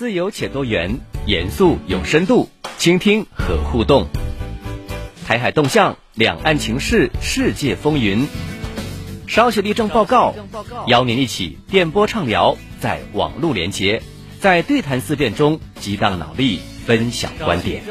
自由且多元，严肃有深度，倾听和互动。台海动向，两岸情势，世界风云。稍写立正报告，邀您一起电波畅聊，在网络连接，在对谈思辨中激荡脑力，分享观点。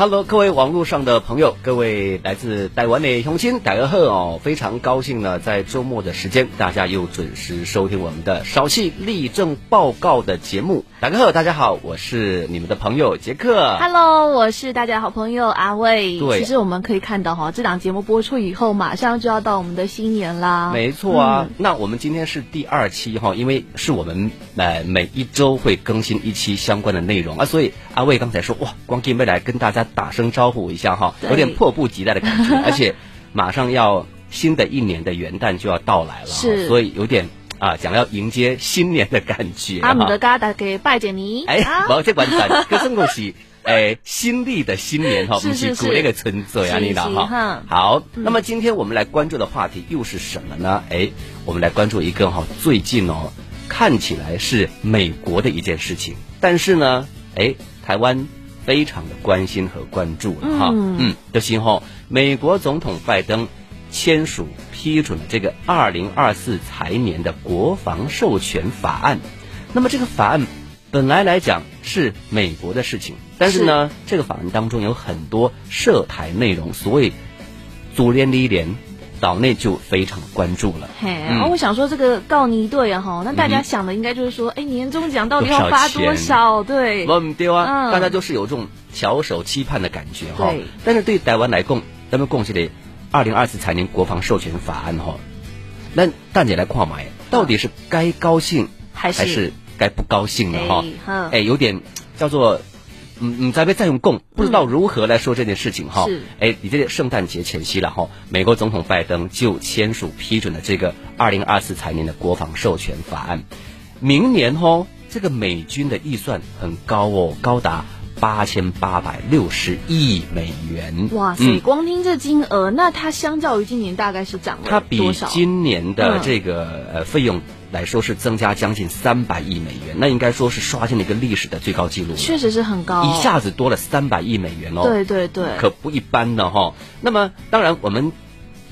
Hello，各位网络上的朋友，各位来自台湾的乡亲，大家好哦！非常高兴呢，在周末的时间，大家又准时收听我们的少气立正报告的节目。大家好，大家好，我是你们的朋友杰克。Hello，我是大家的好朋友阿卫。对其实我们可以看到哈，这档节目播出以后，马上就要到我们的新年啦。没错啊，嗯那我们今天是第二期哈，因为是我们呃每一周会更新一期相关的内容啊，所以阿卫刚才说哇，光进未来跟大家打声招呼一下哈，有点迫不及待的感觉，而且马上要新的一年的元旦就要到来了哈，是所以有点啊想要迎接新年的感觉阿姆哈的嘎达给拜见你。哎啊，我这管赞，可是恭喜。哎，新历的新年哈，不 是是是古那个春节啊，是你啦哈是哈。好，那么今天我们来关注的话题又是什么呢？哎，我们来关注一个哈，最近哦，看起来是美国的一件事情，但是呢，哎，台湾非常的关心和关注了哈。嗯嗯，就是哈，美国总统拜登签署批准了这个二零二四财年的国防授权法案。那么这个法案本来来讲是美国的事情，但是呢，这个法案当中有很多涉台内容，所以组联理联岛内就非常关注了。嘿，嗯然后我想说这个告尼队啊哈，那大家嗯想的应该就是说，哎，年终奖到底要发多钱少？对，我们对啊，嗯大家就是有这种翘首期盼的感觉哈对。但是对台湾来讲，咱们共起的二零二四财年国防授权法案哈，那大姐来看嘛，到底是该高兴还是还是该不高兴呢哈哎？哎，有点叫做。嗯嗯，在被再用供，不知道如何来说这件事情哈。是哎，你这个圣诞节前夕了哈，美国总统拜登就签署批准了这个二零二四财年的国防授权法案。明年哦，这个美军的预算很高哦，高达八千八百六十亿美元。哇塞，嗯光听这金额，那它相较于今年大概是涨它比了多少？今年的嗯这个呃费用来说是增加将近三百亿美元，那应该说是刷新了一个历史的最高纪录。确实是很高，一下子多了三百亿美元哦。对对对，可不一般的哈。那么当然我们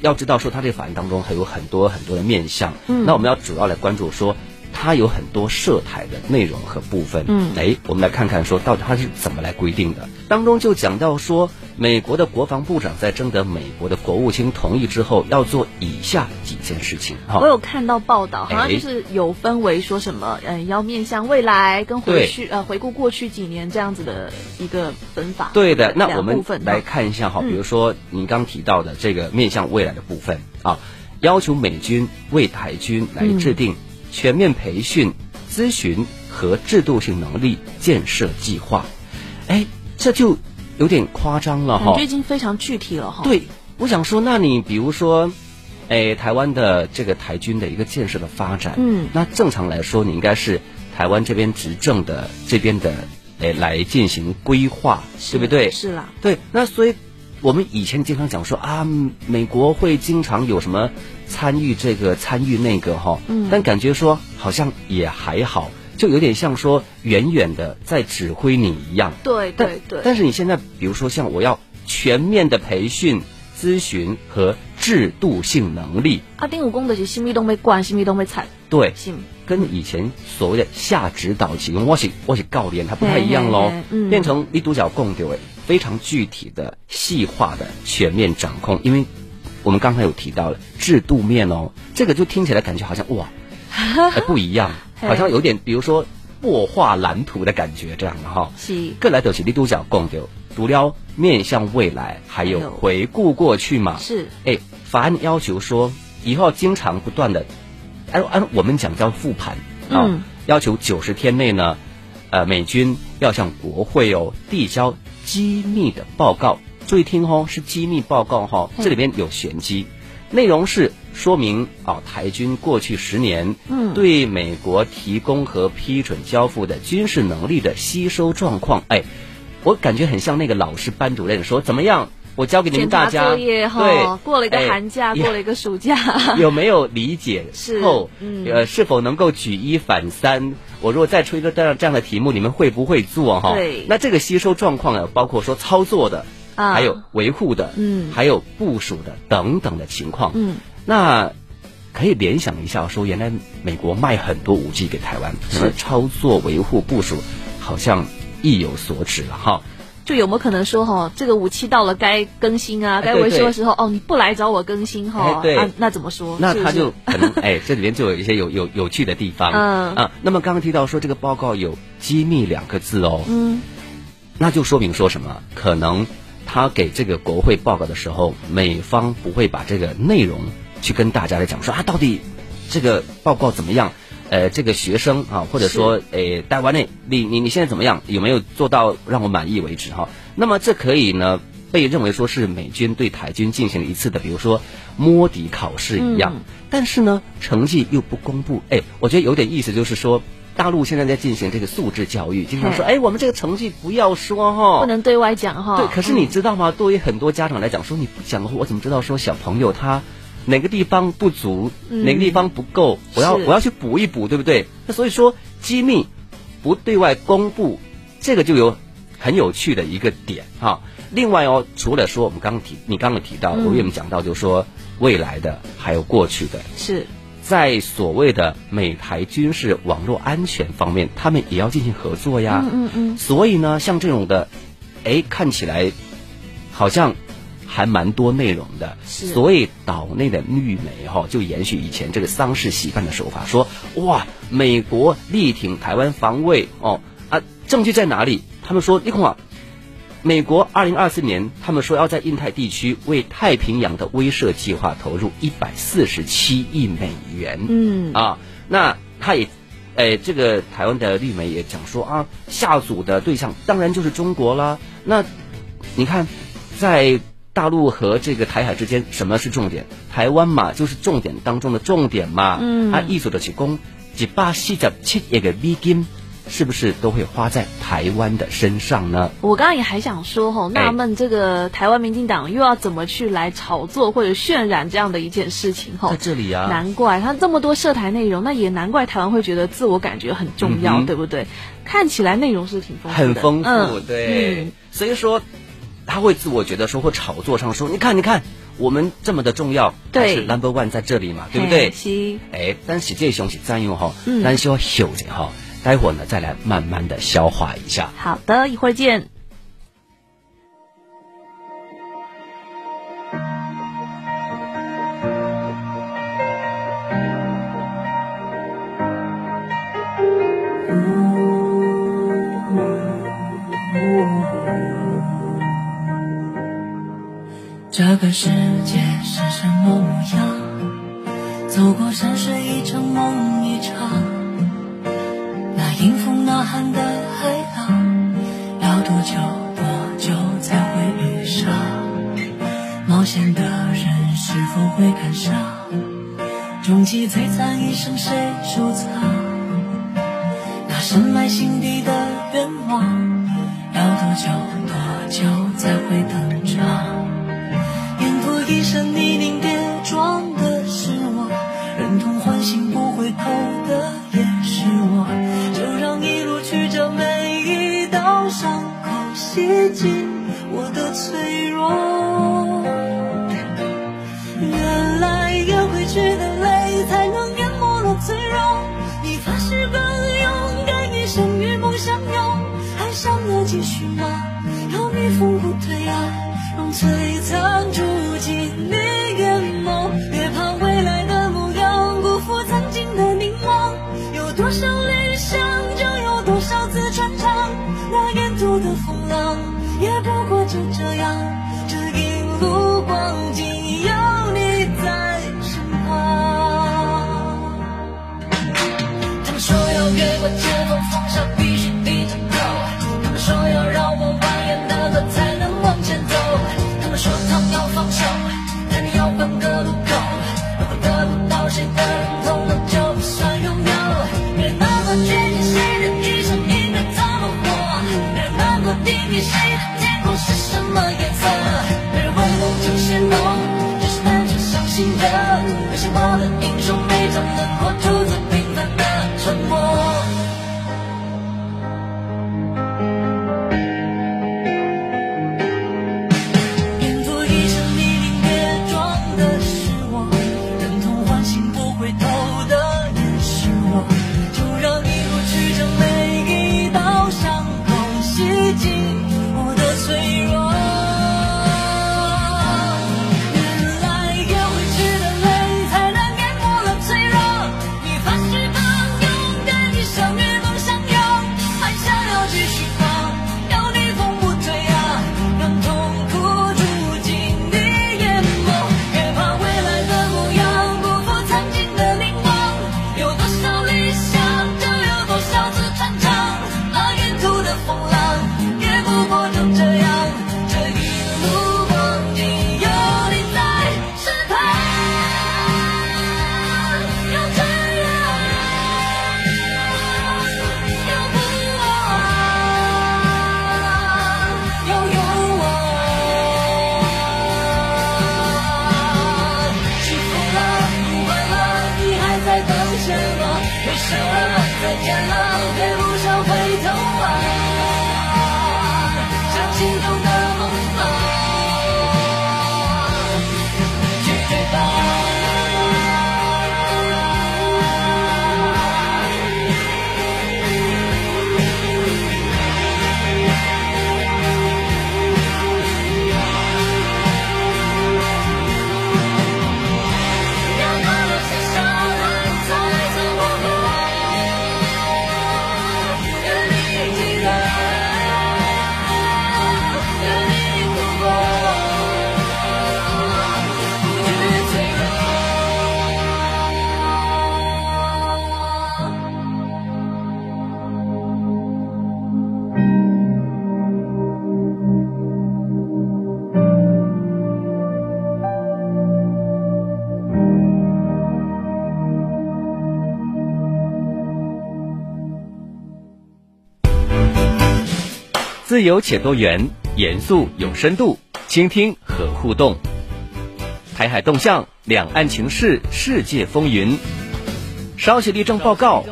要知道说，它这个法案当中还有很多很多的面向。嗯那我们要主要来关注说。它有很多涉台的内容和部分，嗯哎，我们来看看说到底它是怎么来规定的。当中就讲到说，美国的国防部长在征得美国的国务卿同意之后，要做以下几件事情哈。我有看到报道，好像哎就是有分为说什么，呃，要面向未来跟回去，呃，回顾过去几年这样子的一个分法。对的，那我们来看一下哈，嗯比如说您刚提到的这个面向未来的部分啊，要求美军为台军来制定全面培训、咨询和制度性能力建设计划。哎，这就有点夸张了哈已。经非常具体了哈。，对，我想说，那你比如说，哎，台湾的这个台军的一个建设的发展，嗯那正常来说，你应该是台湾这边执政的这边的，哎，来进行规划，对不对？是啦，对，那所以我们以前经常讲说啊，美国会经常有什么参与这个参与那个哈，嗯但感觉说好像也还好，就有点像说远远的在指挥你一样。对对对。但是你现在比如说像我要全面的培训、咨询和制度性能力，阿丁武功的是新密东被灌，新密都没踩，对，信跟以前所谓的下指导型，我是我是教练，它不太一样喽变成一独角共丢诶，非常具体的、细化的、全面掌控。因为我们刚才有提到了制度面哦，这个就听起来感觉好像哇，哎不一样，好像有点比如说擘画蓝图的感觉这样的哈。是。各来都是你都角共丢，除了面向未来，还有回顾过去嘛。是，哎，法案要求说，以后经常不断的，按按我们讲叫复盘啊、嗯。要求九十天内呢，呃，美军要向国会哦递交机密的报告，注意听哦，是机密报告哈、这里边有玄机，内容是说明啊、台军过去十年嗯对美国提供和批准交付的军事能力的吸收状况，哎。我感觉很像那个老师班主任说，怎么样？我教给你们大家，作业哈，过了一个寒假，过了一个暑假，有没有理解后？呃，是否能够举一反三？我如果再出一个这样这样的题目，你们会不会做哈？对。那这个吸收状况呢，包括说操作的，还有维护的，嗯，还有部署的等等的情况，嗯，那可以联想一下，说原来美国卖很多武器给台湾，是操作、维护、部署，好像意有所指了哈。就有没有可能说哈，这个武器到了该更新啊、该维修的时候，哦，你不来找我更新哈？对，那怎么说？那他就可能哎，这里面就有一些有有有趣的地方。嗯啊，那么刚刚提到说这个报告有机密两个字哦，嗯，那就说明说什么？可能他给这个国会报告的时候，美方不会把这个内容去跟大家来讲说啊，到底这个报告怎么样？呃，这个学生啊，或者说，呃，台湾内，你你你现在怎么样？有没有做到让我满意为止？哈，那么这可以呢，被认为说是美军对台军进行了一次的，比如说摸底考试一样。但是呢，成绩又不公布。哎，我觉得有点意思，就是说，大陆现在在进行这个素质教育，经常说，哎，我们这个成绩不要说哈，不能对外讲哈。对，可是你知道吗？对于很多家长来讲，说你不讲，我怎么知道说小朋友他？哪个地方不足，哪个地方不够，我要我要去补一补，对不对？那所以说机密不对外公布，这个就有很有趣的一个点哈。另外哦，除了说我们刚刚提，你刚刚提到，我为我们讲到，就是说未来的还有过去的，是在所谓的美台军事网络安全方面，他们也要进行合作呀。嗯嗯嗯。所以呢，像这种的，哎，看起来好像。还蛮多内容的，所以岛内的绿媒哈就延续以前这个丧事习惯的手法，说哇，美国力挺台湾防卫哦啊，证据在哪里？他们说，你看啊，美国二零二四年，他们说要在印太地区为太平洋的威慑计划投入一百四十七亿美元。嗯啊，那他也，诶，这个台湾的绿媒也讲说啊，下组的对象当然就是中国啦。那你看，在大陆和这个台海之间，什么是重点？台湾嘛，就是重点当中的重点嘛。嗯，啊，一组的起攻，一百四十七亿个美金，是不是都会花在台湾的身上呢？我刚刚也还想说，吼，纳闷这个台湾民进党又要怎么去来炒作或者渲染这样的一件事情？吼，在这里啊，难怪他这么多涉台内容，那也难怪台湾会觉得自我感觉很重要，对不对？看起来内容是挺丰富，很丰富，对。所以说。他会自我觉得说，或炒作上说，你看，你看，我们这么的重要，对，是 number one 在这里嘛，对不对？是。哎，但是这东西占用哈，但是要休着哈，待会儿呢再来慢慢的消化一下。好的，一会儿见。这个世界是什么模样？走过山水一场梦一场。听风呐喊的海浪，要多久多久才会遇上？冒险的人是否会赶上？终极璀璨一生谁收藏？那深埋心底的愿望，要多久多久才会登场？沿途一身泥泞就这样。见了，别想了，再见了，对不自由且多元，严肃有深度，倾听和互动。台海动向，两岸情势，世界风云。稍息立正报告，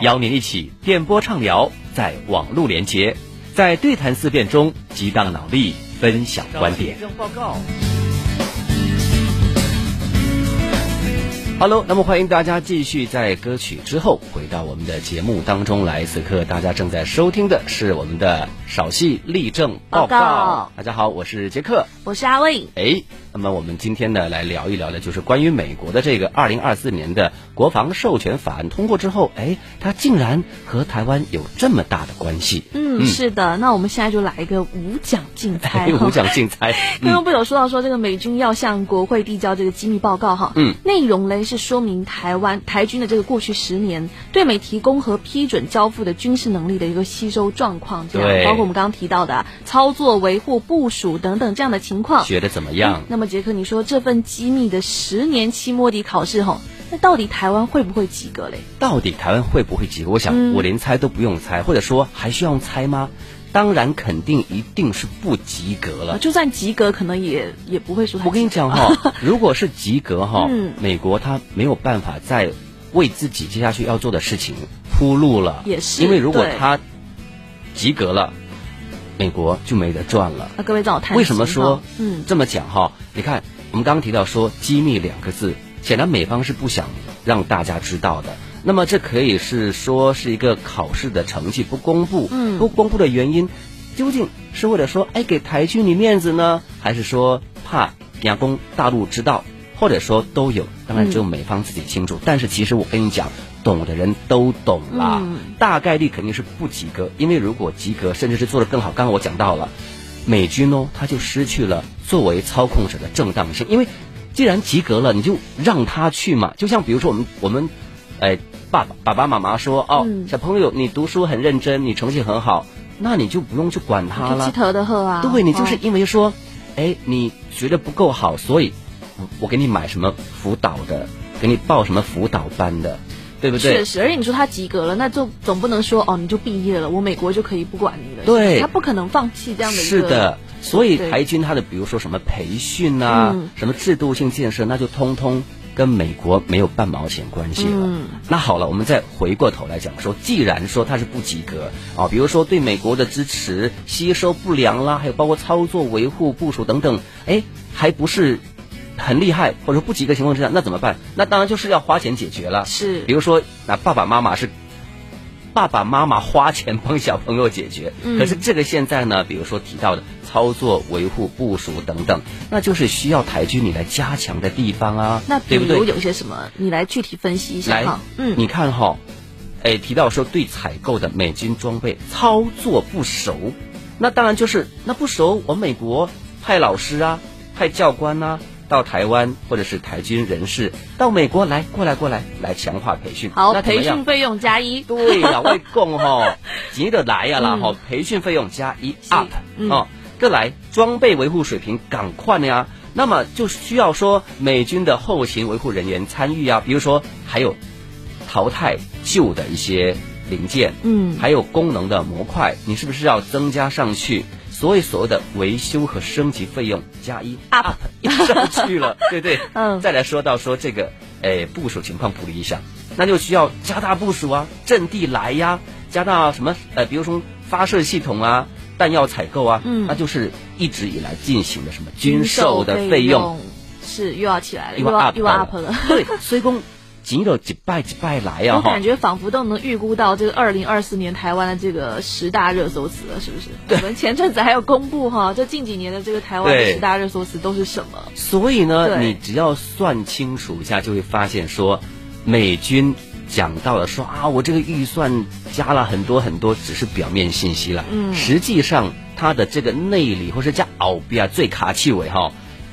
邀您一起电波畅聊，在网络连接，在对谈思辨中激荡脑力，分享观点。Hello，那么欢迎大家继续在歌曲之后回到我们的节目当中来。此刻大家正在收听的是我们的少戏立正报告。报告大家好，我是杰克。我是阿卫。哎，那么我们今天呢来聊一聊的，就是关于美国的这个二零二四年的国防授权法案通过之后，哎，它竟然和台湾有这么大的关系。嗯，是的。那我们现在就来一个无奖竞猜哈。五奖竞猜。刚刚不有说到说这个美军要向国会递交这个机密报告哈，嗯，内容嘞是说明台湾台军的这个过去十年对美提供和批准交付的军事能力的一个吸收状况，这对样包括我们刚刚提到的啊操作、维护、部署等等这样的情况。学的怎么样？那么杰克，你说这份机密的十年期摸底考试哈，那到底台湾会不会及格嘞？到底台湾会不会及格？我想嗯我连猜都不用猜，或者说还需要猜吗？当然，肯定一定是不及格了。啊就算及格，可能也也不会说我跟你讲哈，如果是及格哈，嗯美国他没有办法再为自己接下去要做的事情铺路了。也是因为如果他及格了，美国就没得赚了。那各位为什么说嗯这么讲哈？你看，我们刚刚提到说机密两个字，显然美方是不想让大家知道的。那么这可以是说是一个考试的成绩不公布，嗯不公布的原因究竟是为了说哎给台军你面子呢，还是说怕亚公大陆知道，或者说都有？当然只有美方自己清楚。但是其实我跟你讲，懂的人都懂啦，嗯大概率肯定是不及格，因为如果及格，甚至是做得更好，刚刚我讲到了。美军哦，他就失去了作为操控者的正当性，因为既然及格了，你就让他去嘛。就像比如说我们我们，哎，爸爸爸爸妈妈说哦，嗯小朋友你读书很认真，你成绩很好，那你就不用去管他了可记。头的喝啊，对你就是哦因为说，哎，你学的不够好，所以我我给你买什么辅导的，给你报什么辅导班的，对不对？确实，而且你说他及格了，那就总不能说哦，你就毕业了，我美国就可以不管你了。对他不可能放弃这样的一个。是的，所以台军他的比如说什么培训啊，嗯什么制度性建设，那就通通跟美国没有半毛钱关系了。嗯那好了，我们再回过头来讲说，既然说他是不及格啊，比如说对美国的支持吸收不良啦，还有包括操作、维护、部署等等，哎，还不是。很厉害，或者说不及格情况之下，那怎么办？那当然就是要花钱解决了。是比如说，那爸爸妈妈是爸爸妈妈花钱帮小朋友解决，嗯可是这个现在呢，比如说提到的操作、维护、部署等等，那就是需要台军你来加强的地方啊，那比如对不对？有些什么，你来具体分析一下来哈。，嗯，你看哈、哎，提到说对采购的美军装备操作不熟，那当然就是那不熟，我美国派老师啊，派教官啊。到台湾或者是台军人士到美国来，过来过来，来强化培训。好，培那培训费用加一。对呀，我供哈，急得来呀啦嗯哈，培训费用加一是 up 嗯哦，各来装备维护水平赶快呀，那么就需要说美军的后勤维护人员参与啊，比如说还有淘汰旧的一些零件，嗯还有功能的模块，你是不是要增加上去？所以所谓的维修和升级费用加一 Up 上去了，对不对？嗯再来说到说这个诶部署情况不理想，那就需要加大部署啊，阵地来呀，加大什么呃，比如说发射系统啊，弹药采购啊，嗯那就是一直以来进行的什么军售的费用。是又要起来了，又要又要 up 又要 up 了。对，所以讲仅有几拜几拜来啊，我感觉仿佛都能预估到这个二零二四年台湾的这个十大热搜词了，是不是？我们前阵子还有公布哈，这近几年的这个台湾的十大热搜词都是什么？所以呢，你只要算清楚一下，就会发现说，美军讲到了说啊，我这个预算加了很多很多，只是表面信息了。嗯实际上它的这个内里或是加奥比啊，最卡气尾哈，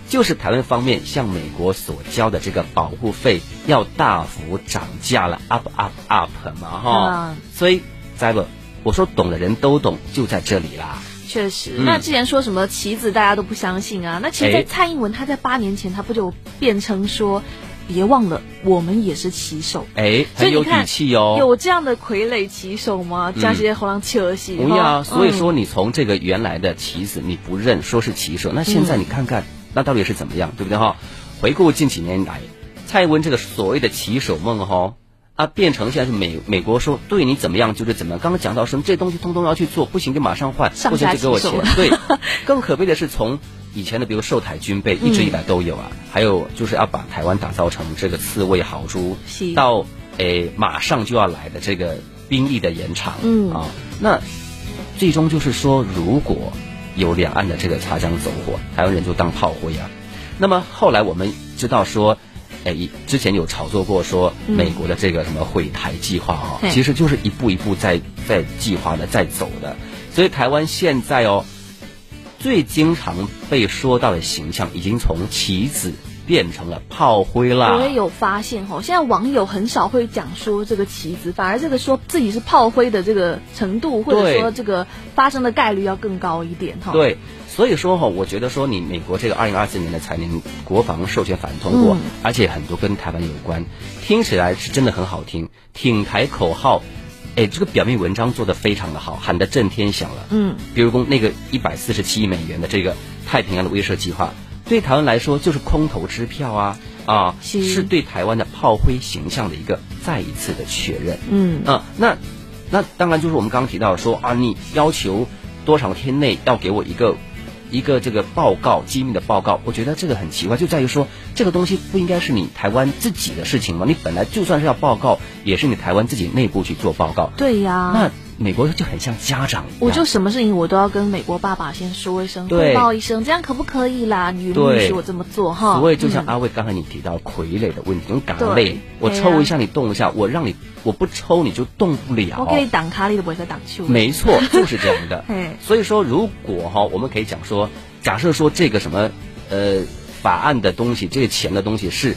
就是台湾方面向美国所交的这个保护费要大幅涨价了，up up up 嘛哈。嗯所以，在不，我说懂的人都懂，就在这里啦。确实，嗯那之前说什么棋子，大家都不相信啊。那其实，在哎蔡英文他在八年前，他不就辩称说，别忘了我们也是棋手。哎，很有底气哦。有这样的傀儡棋手吗？嗯加些后浪切尔西，不要，所以说嗯你从这个原来的棋子你不认，说是棋手，那现在你看看，那到底是怎么样，对不对哈？回顾近几年来，蔡英文这个所谓的棋手梦哈。啊，变成现在是美美国说对你怎么样就是怎么样。刚刚讲到什么这东西通通要去做，不行就马上换，不行就给我钱。对，更可悲的是从以前的比如售台军备一直以来都有啊，还有就是要把台湾打造成这个刺猬豪猪，到诶马上就要来的这个兵力的延长，嗯啊，那最终就是说，如果有两岸的这个擦枪走火，台湾人就当炮灰啊。那么后来我们知道说，哎，之前有炒作过说嗯美国的这个什么毁台计划哈、嘿其实就是一步一步在在计划的在走的。所以台湾现在哦，最经常被说到的形象已经从棋子变成了炮灰啦。我也有发现哈，现在网友很少会讲说这个棋子，反而这个说自己是炮灰的这个程度，或者说这个发生的概率要更高一点哈。，对，所以说哈，我觉得说你美国这个二零二四年的财年国防授权法案通过，嗯而且很多跟台湾有关，听起来是真的很好听，挺台口号，哎，这个表面文章做的非常的好，喊得震天响了。嗯，比如说那个一百四十七亿美元的这个太平洋的威慑计划，对台湾来说就是空头支票啊啊，是是对台湾的炮灰形象的一个再一次的确认。嗯啊，那那当然就是我们刚刚提到说啊，你要求多少天内要给我一个一个这个报告，机密的报告，我觉得这个很奇怪，就在于说这个东西不应该是你台湾自己的事情吗？你本来就算是要报告，也是你台湾自己内部去做报告。对呀。那美国就很像家长一样，我就什么事情我都要跟美国爸爸先说一声，汇报一声，这样可不可以啦？你允不允许我这么做哈？所以就像嗯阿伟刚才你提到傀儡的问题，用港对类，我抽一下你动一下，我让你我不抽你就动不了。我可以挡卡里的，不会再挡球。没错，就是这样的 嘿。所以说，如果哈，我们可以讲说，假设说这个什么呃法案的东西，这个钱的东西是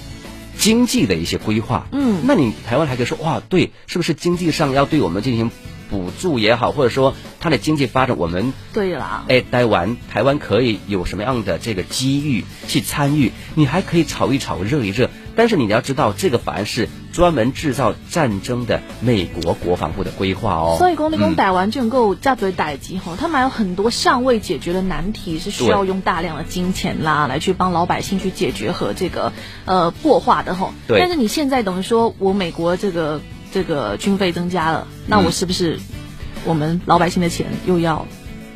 经济的一些规划，嗯那你台湾还可以说哇，对，是不是经济上要对我们进行补助也好，或者说它的经济发展，我们对啦，哎，台湾台湾可以有什么样的这个机遇去参与？你还可以炒一炒、热一热。但是你要知道，这个法案是专门制造战争的美国国防部的规划哦。所以公立公嗯逮完卷购价对逮级吼，他们还有很多尚未解决的难题，是需要用大量的金钱啦来去帮老百姓去解决和这个呃破化的吼。对但是你现在等于说我美国这个这个军费增加了，那我嗯是不是我们老百姓的钱又要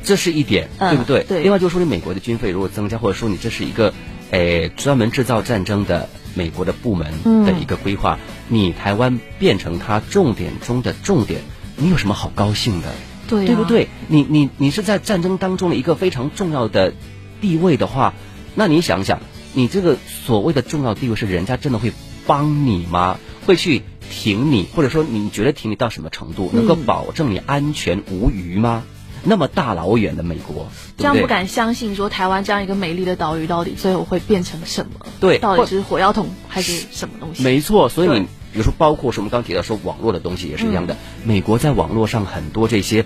这是一点，嗯对不对？对另外就是说，你美国的军费如果增加，或者说你这是一个，诶，专门制造战争的美国的部门的一个规划，你台湾变成它重点中的重点，你有什么好高兴的？对、啊、对不？对？你你你是在战争当中的一个非常重要的地位的话，那你想想，你这个所谓的重要地位是人家真的会帮你吗？会去挺你，或者说你觉得挺你到什么程度，能够嗯保证你安全无虞吗？那么大老远的美国，这样不敢相信，说台湾这样一个美丽的岛屿，到底最后会变成什么？对或到底是火药桶还是什么东西？没错，所以你比如说，包括说我们刚提到说网络的东西也是一样的，嗯美国在网络上很多这些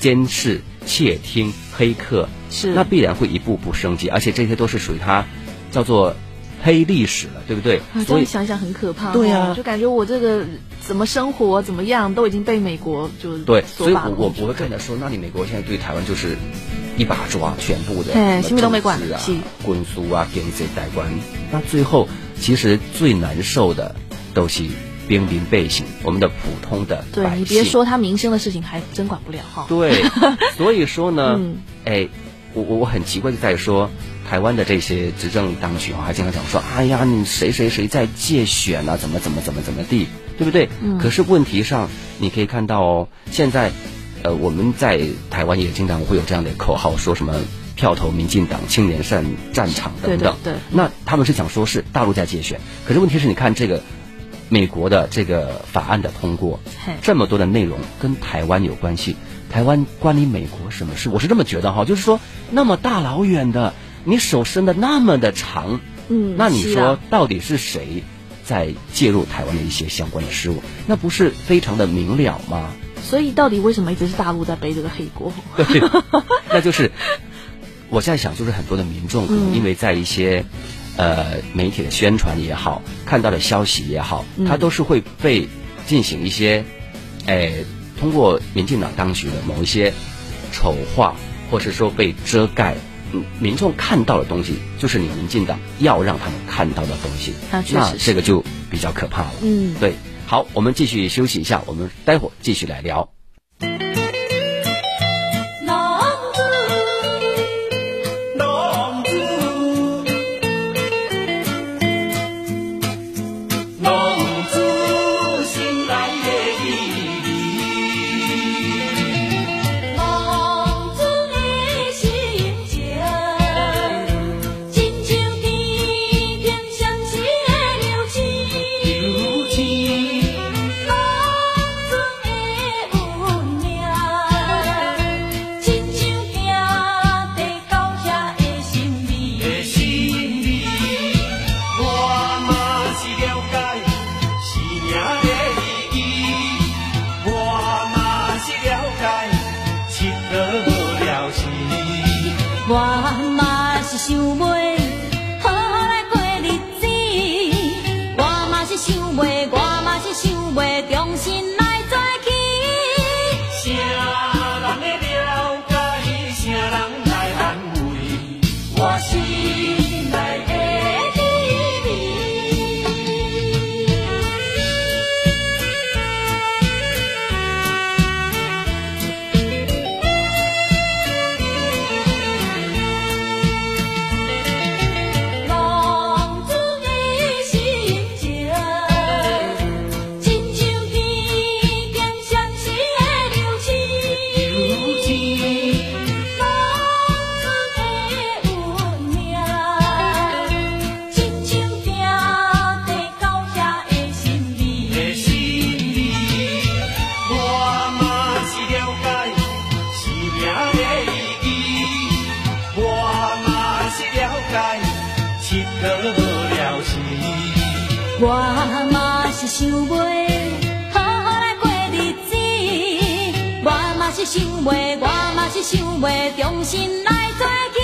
监视、窃听、黑客，是那必然会一步步升级，而且这些都是属于它叫做黑历史了，对不对啊，？所以想想很可怕、哦。对啊就感觉我这个怎么生活怎么样，都已经被美国就对，所所以我我我会跟他说，那你美国现在对台湾就是一把抓，全部的哎什么都没管是、军事啊、经济代关，那最后其实最难受的都是边民百姓，我们的普通的。对你别说他民生的事情，还真管不了哈。对，所以说呢，嗯哎，我我我很奇怪就在说，台湾的这些执政当局啊，还经常讲说，哎呀，你谁谁谁在借选啊，怎么怎么怎么怎么地，对不对？嗯可是问题上，你可以看到哦，现在，呃，我们在台湾也经常会有这样的口号，说什么票投民进党，青年善战场等等。对对对那他们是讲说是大陆在借选，可是问题是你看这个美国的这个法案的通过，这么多的内容跟台湾有关系，台湾关你美国什么事？我是这么觉得哈，就是说那么大老远的，你手伸的那么的长，嗯那你说啊到底是谁在介入台湾的一些相关的事务？那不是非常的明了吗？所以到底为什么一直是大陆在背这个黑锅？对，那就是我在想，就是很多的民众可能因为在一些、呃媒体的宣传也好，看到的消息也好，它都是会被进行一些，诶、通过民进党当局的某一些丑化，或是说被遮盖。嗯民众看到的东西，就是你民进党要让他们看到的东西，那这个就比较可怕了。嗯，对，好，我们继续休息一下，我们待会儿继续来聊。我嘛是想袂好好来过日子，我嘛是想袂，我嘛是想袂重新来做起。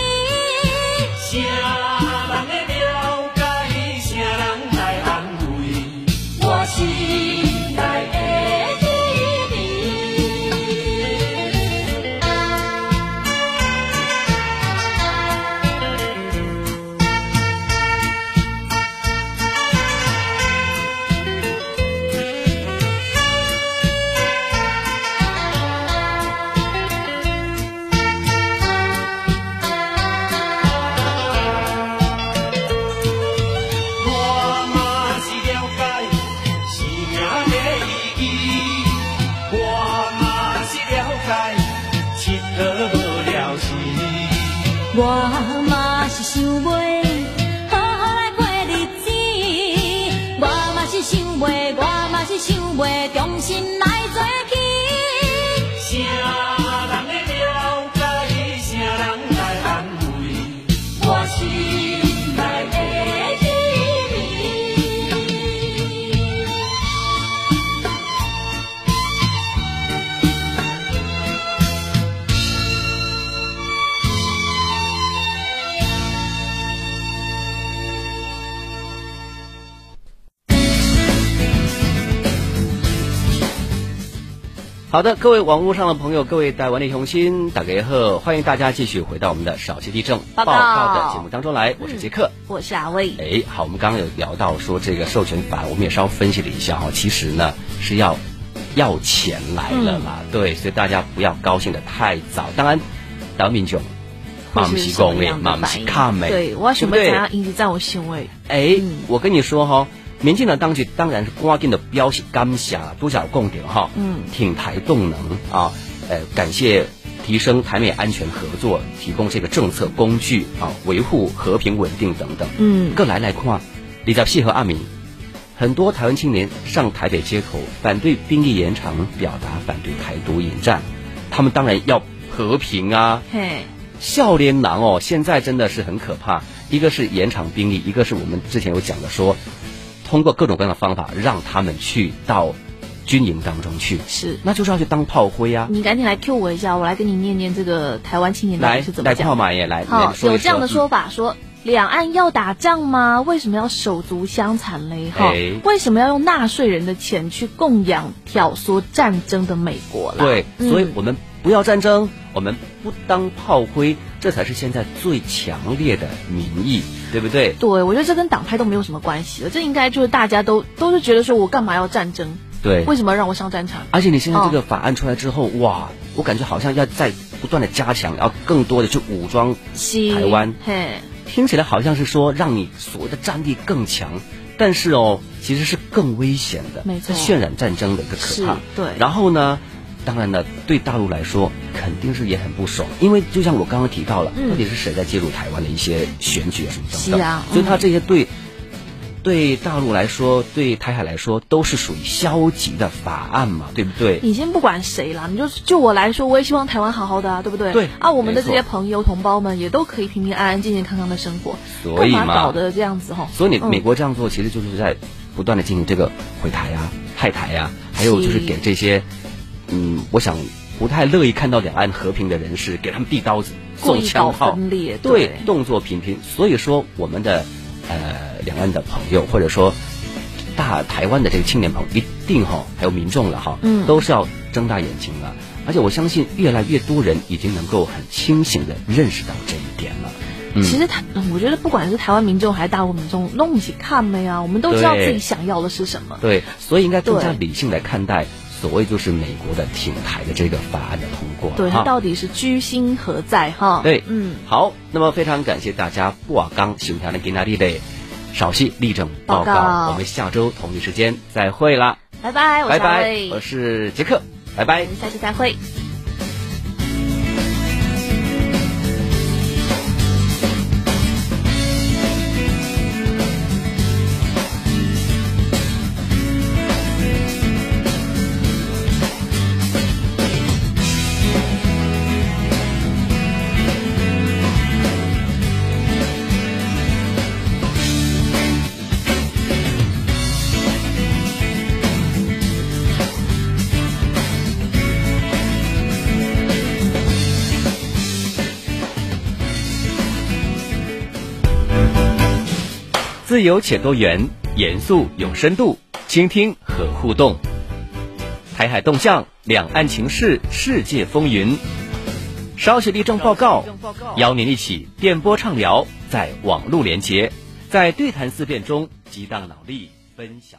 我好的，各位网络上的朋友，各位台湾的雄心，打给贺，欢迎大家继续回到我们的少期地震报告的节目当中来，我是杰克。我是阿威。哎，好，我们刚刚有聊到说这个授权法，我们也稍微分析了一下哈，其实呢是要要钱来了嘛，对，所以大家不要高兴的太早。当然，当民众会是什么样的嘛不是看美，对，我要对不对准备怎样引起在我行为？哎，嗯我跟你说哈、民进党当局当然是关键的表示感谢多少共点哈，嗯挺台动能啊，呃，感谢提升台美安全合作，提供这个政策工具啊，维护和平稳定等等。嗯各来来看，李在细和阿明，很多台湾青年上台北街头反对兵役延长，表达反对台独引战，他们当然要和平啊，嘿，笑脸狼哦，现在真的是很可怕。一个是延长兵力，一个是我们之前有讲的说，通过各种各样的方法让他们去到军营当中去，是。那就是要去当炮灰啊。你赶紧来 Q 我一下，我来跟你念念这个台湾青年到来底是怎么来，讲的。炮马也来，好来，说一有这样的说说法，说两岸要打仗吗？为什么要手足相残嘞？哈、哎为什么要用纳税人的钱去供养挑唆战争的美国啦？对，嗯所以我们不要战争，我们不当炮灰，这才是现在最强烈的民意，对不对？对，我觉得这跟党派都没有什么关系了，这应该就是大家都都是觉得说我干嘛要战争？对，为什么要让我上战场？而且你现在这哦个法案出来之后，哇，我感觉好像要在不断的加强，要更多的去武装台湾嘿，听起来好像是说让你所谓的战力更强，但是哦，其实是更危险的，没错渲染战争的一个可怕是。对然后呢，当然呢，对大陆来说肯定是也很不爽，因为就像我刚刚提到了，嗯到底是谁在介入台湾的一些选举啊什么等等，是啊所以他这些对。对大陆来说，对台海来说，都是属于消极的法案嘛，对不对？你先不管谁了，你就就我来说，我也希望台湾好好的啊，对不对？对啊，我们的这些朋友同胞们也都可以平平安安、健健康康的生活，所以嘛干嘛搞得这样子哈？所以你嗯美国这样做，其实就是在不断的进行这个毁台啊、害台啊，还有就是给这些，嗯，我想不太乐意看到两岸和平的人士，给他们递刀子、送枪炮，对，动作频频。所以说，我们的呃两岸的朋友，或者说大台湾的这个青年朋友，一定哈，还有民众了哈，嗯都是要睁大眼睛了。而且我相信，越来越多人已经能够很清醒的认识到这一点了。嗯其实台，嗯我觉得不管是台湾民众还是大陆民众，弄起看的呀，我们都知道自己想要的是什么。对，所以应该更加理性来看待所谓就是美国的挺台的这个法案的通过。对，它到底是居心何在哈？对，嗯，好，那么非常感谢大家不瓦刚喜欢的给那里的少系立正报告，我们下周同一时间再会啦，拜拜，拜拜我是杰克，拜拜我。们下期再会。自由且多元，严肃有深度，倾听和互动。台海动向，两岸情势，世界风云。稍写立正报告，邀您一起电波畅聊，在网络连接，在对谈思辨中激荡脑力，分享。